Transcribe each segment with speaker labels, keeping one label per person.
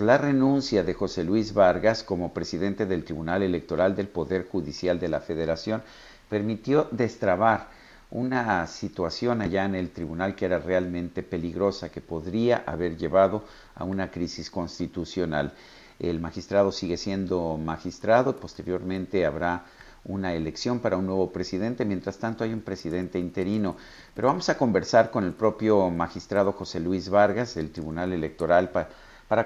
Speaker 1: La renuncia de José Luis Vargas como presidente del Tribunal Electoral del Poder Judicial de la Federación permitió destrabar una situación allá en el tribunal que era realmente peligrosa, que podría haber llevado a una crisis constitucional. El magistrado sigue siendo magistrado, posteriormente habrá una elección para un nuevo presidente, mientras tanto hay un presidente interino. Pero vamos a conversar con el propio magistrado José Luis Vargas del Tribunal Electoral para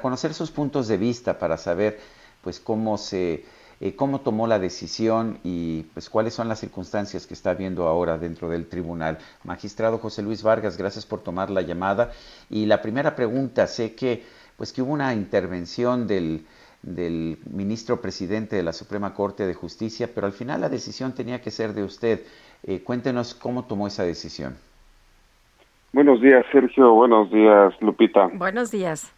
Speaker 1: conocer sus puntos de vista, para saber pues cómo se eh, cómo tomó la decisión y pues cuáles son las circunstancias que está viendo ahora dentro del tribunal. Magistrado José Luis Vargas, gracias por tomar la llamada. Y la primera pregunta, sé que pues que hubo una intervención del, del ministro presidente de la Suprema Corte de Justicia, pero al final la decisión tenía que ser de usted. Eh, cuéntenos cómo tomó esa decisión.
Speaker 2: Buenos días, Sergio. Buenos días, Lupita.
Speaker 3: Buenos días.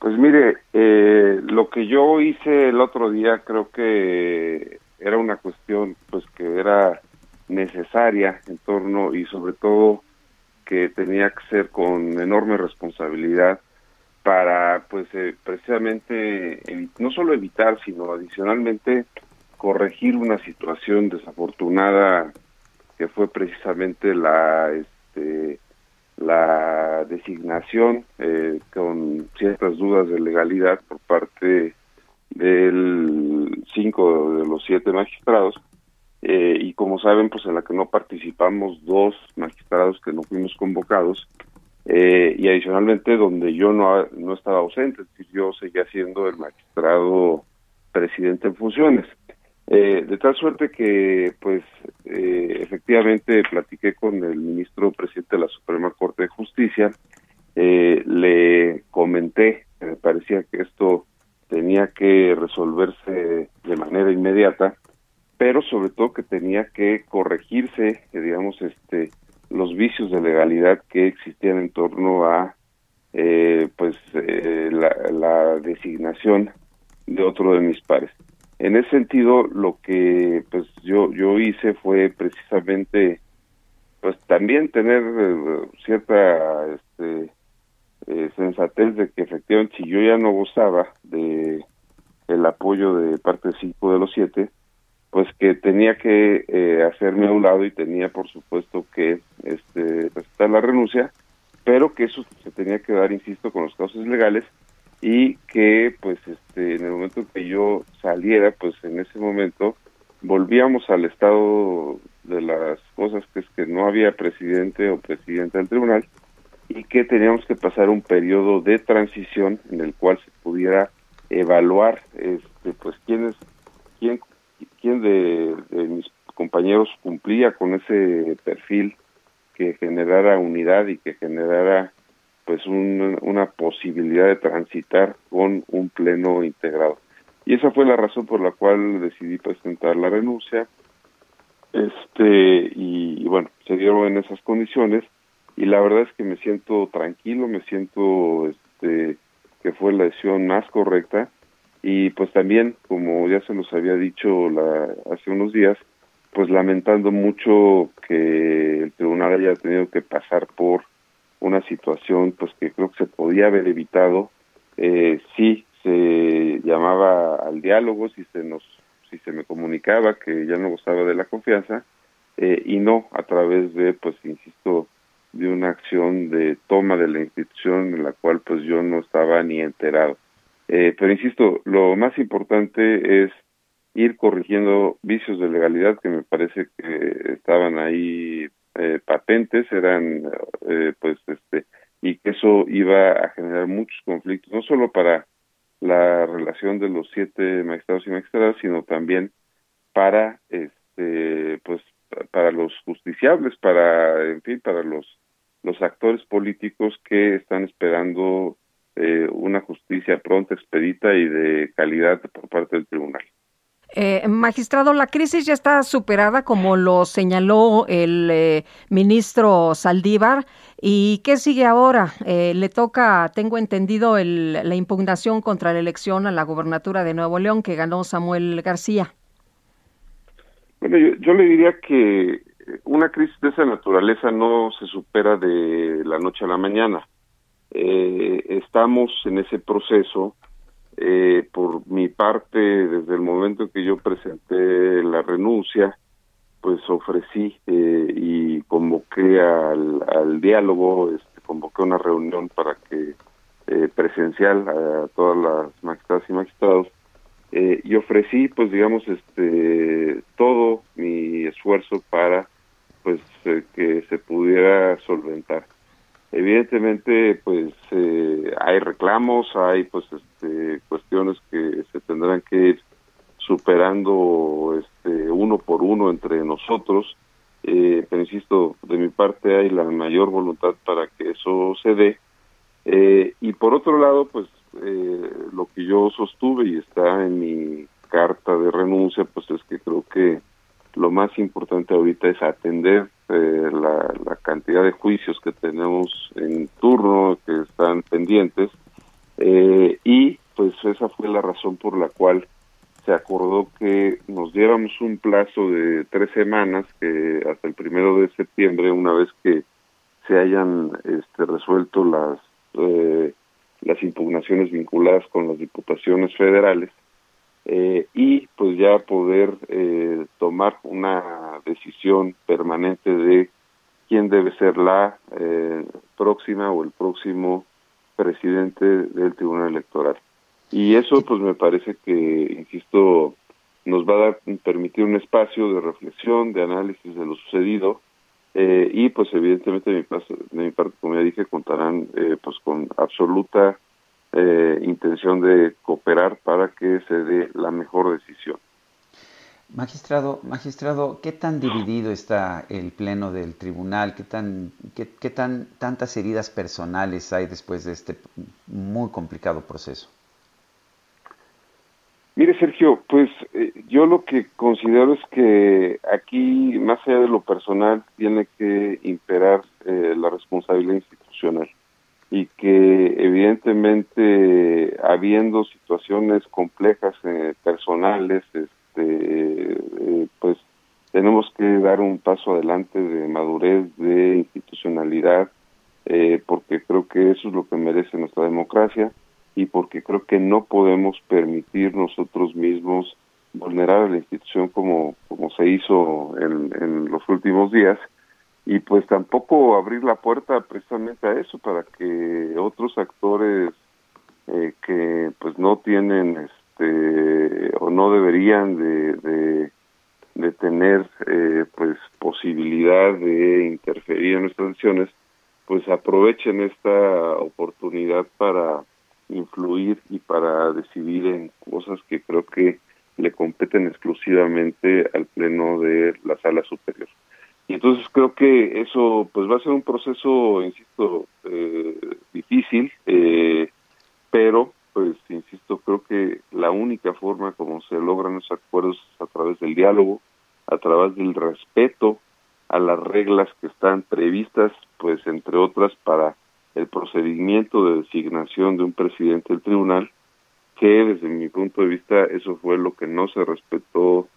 Speaker 2: Pues mire, eh, lo que yo hice el otro día creo que era una cuestión pues que era necesaria en torno y sobre todo que tenía que ser con enorme responsabilidad para pues eh, precisamente no solo evitar sino adicionalmente corregir una situación desafortunada que fue precisamente la este la designación eh, con ciertas dudas de legalidad por parte del cinco de los siete magistrados eh, y como saben pues en la que no participamos dos magistrados que no fuimos convocados eh, y adicionalmente donde yo no, no estaba ausente, es decir, yo seguía siendo el magistrado presidente en funciones. Eh, de tal suerte que, pues, eh, efectivamente platiqué con el ministro presidente de la Suprema Corte de Justicia, eh, le comenté que me parecía que esto tenía que resolverse de manera inmediata, pero sobre todo que tenía que corregirse, digamos, este, los vicios de legalidad que existían en torno a, pues, la, la designación de otro de mis pares. En ese sentido, lo que pues yo yo hice fue precisamente pues también tener eh, cierta este, eh, sensatez de que efectivamente si yo ya no gozaba de el apoyo de parte 5 de los 7, pues que tenía que eh, hacerme a un lado y tenía por supuesto que este presentar la renuncia, pero que eso se tenía que dar, insisto, con los casos legales y que pues este en el momento que yo saliera pues en ese momento volvíamos al estado de las cosas que es que no había presidente o presidenta del tribunal y que teníamos que pasar un periodo de transición en el cual se pudiera evaluar este pues quién es quién quién de, de mis compañeros cumplía con ese perfil que generara unidad y que generara pues una posibilidad de transitar con un pleno integrado. Y esa fue la razón por la cual decidí presentar la renuncia. Este y, bueno, se dieron en esas condiciones y la verdad es que me siento tranquilo, me siento este que fue la decisión más correcta y pues también como ya se nos había dicho la, hace unos días, pues lamentando mucho que el tribunal haya tenido que pasar por una situación pues que creo que se podía haber evitado. Eh, si se llamaba al diálogo si se nos si se me comunicaba que ya no gustaba de la confianza eh, y no a través de pues insisto de una acción de toma de la institución en la cual pues yo no estaba ni enterado. Eh, pero insisto lo más importante es ir corrigiendo vicios de legalidad que me parece que estaban ahí eh, patentes eran eh, pues este y que eso iba a generar muchos conflictos no solo para la relación de los siete magistrados y magistradas sino también para este pues para los justiciables para en fin para los los actores políticos que están esperando eh, una justicia pronta, expedita y de calidad por parte del tribunal.
Speaker 3: Eh, magistrado, la crisis ya está superada, como lo señaló el eh, ministro Saldívar. ¿Y qué sigue ahora? Eh, le toca, tengo entendido, el, la impugnación contra la elección a la gobernatura de Nuevo León que ganó Samuel García.
Speaker 2: Bueno, yo, le diría que una crisis de esa naturaleza no se supera de la noche a la mañana. estamos en ese proceso eh, por mi parte, desde el momento que yo presenté la renuncia, pues ofrecí eh, y convoqué al, diálogo, este, convoqué una reunión para que eh, presencial a todas las magistradas y magistrados eh, y ofrecí, pues digamos, este todo mi esfuerzo para pues que se pudiera solventar evidentemente pues eh, hay reclamos hay pues este, cuestiones que se tendrán que ir superando este uno por uno entre nosotros. Eh, pero insisto de mi parte hay la mayor voluntad para que eso se dé. Eh, y por otro lado pues lo que yo sostuve y está en mi carta de renuncia pues es que creo que lo más importante ahorita es atender eh, la, cantidad de juicios que tenemos en turno, que están pendientes, eh, y pues esa fue la razón por la cual se acordó que nos diéramos un plazo de tres semanas, que hasta el primero de septiembre, una vez que se hayan este, resuelto las eh, las impugnaciones vinculadas con las diputaciones federales, eh, y pues ya poder eh, tomar una decisión permanente de quién debe ser la eh, próxima o el próximo presidente del Tribunal Electoral. Y eso pues me parece que, insisto, nos va a dar, permitir un espacio de reflexión, de análisis de lo sucedido y pues evidentemente de mi, de mi parte, como ya dije, contarán pues con absoluta eh, intención de cooperar para que se dé la mejor decisión.
Speaker 1: Magistrado, magistrado, ¿qué tan dividido está el pleno del tribunal? ¿Qué tan, qué, tan tantas heridas personales hay después de este muy complicado proceso?
Speaker 2: Mire, Sergio, pues eh, yo lo que considero es que aquí, más allá de lo personal, tiene que imperar eh, la responsabilidad institucional y que evidentemente habiendo situaciones complejas eh, personales este eh, pues tenemos que dar un paso adelante de madurez de institucionalidad eh, porque creo que eso es lo que merece nuestra democracia y porque creo que no podemos permitir nosotros mismos vulnerar a la institución como como se hizo en, en los últimos días y pues tampoco abrir la puerta precisamente a eso para que otros actores eh, que pues no tienen este o no deberían de, de, tener eh, pues posibilidad de interferir en nuestras decisiones pues aprovechen esta oportunidad para influir y para decidir en cosas que creo que le competen exclusivamente al pleno de la sala superior. Y entonces creo que eso pues va a ser un proceso, insisto, eh, difícil, eh, pero pues insisto, creo que la única forma como se logran esos acuerdos es a través del diálogo, a través del respeto a las reglas que están previstas, pues entre otras para el procedimiento de designación de un presidente del tribunal, que desde mi punto de vista eso fue lo que no se respetó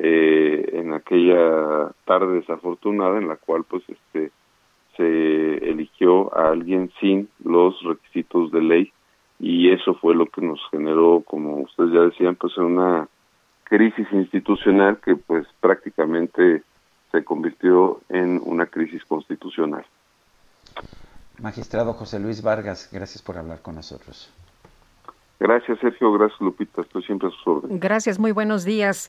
Speaker 2: eh, en aquella tarde desafortunada en la cual pues este se eligió a alguien sin los requisitos de ley y eso fue lo que nos generó como ustedes ya decían pues una crisis institucional que pues prácticamente se convirtió en una crisis constitucional.
Speaker 1: Magistrado José Luis Vargas, gracias por hablar con nosotros.
Speaker 2: Gracias Sergio, gracias Lupita, estoy siempre a sus órdenes.
Speaker 3: Gracias, muy buenos días.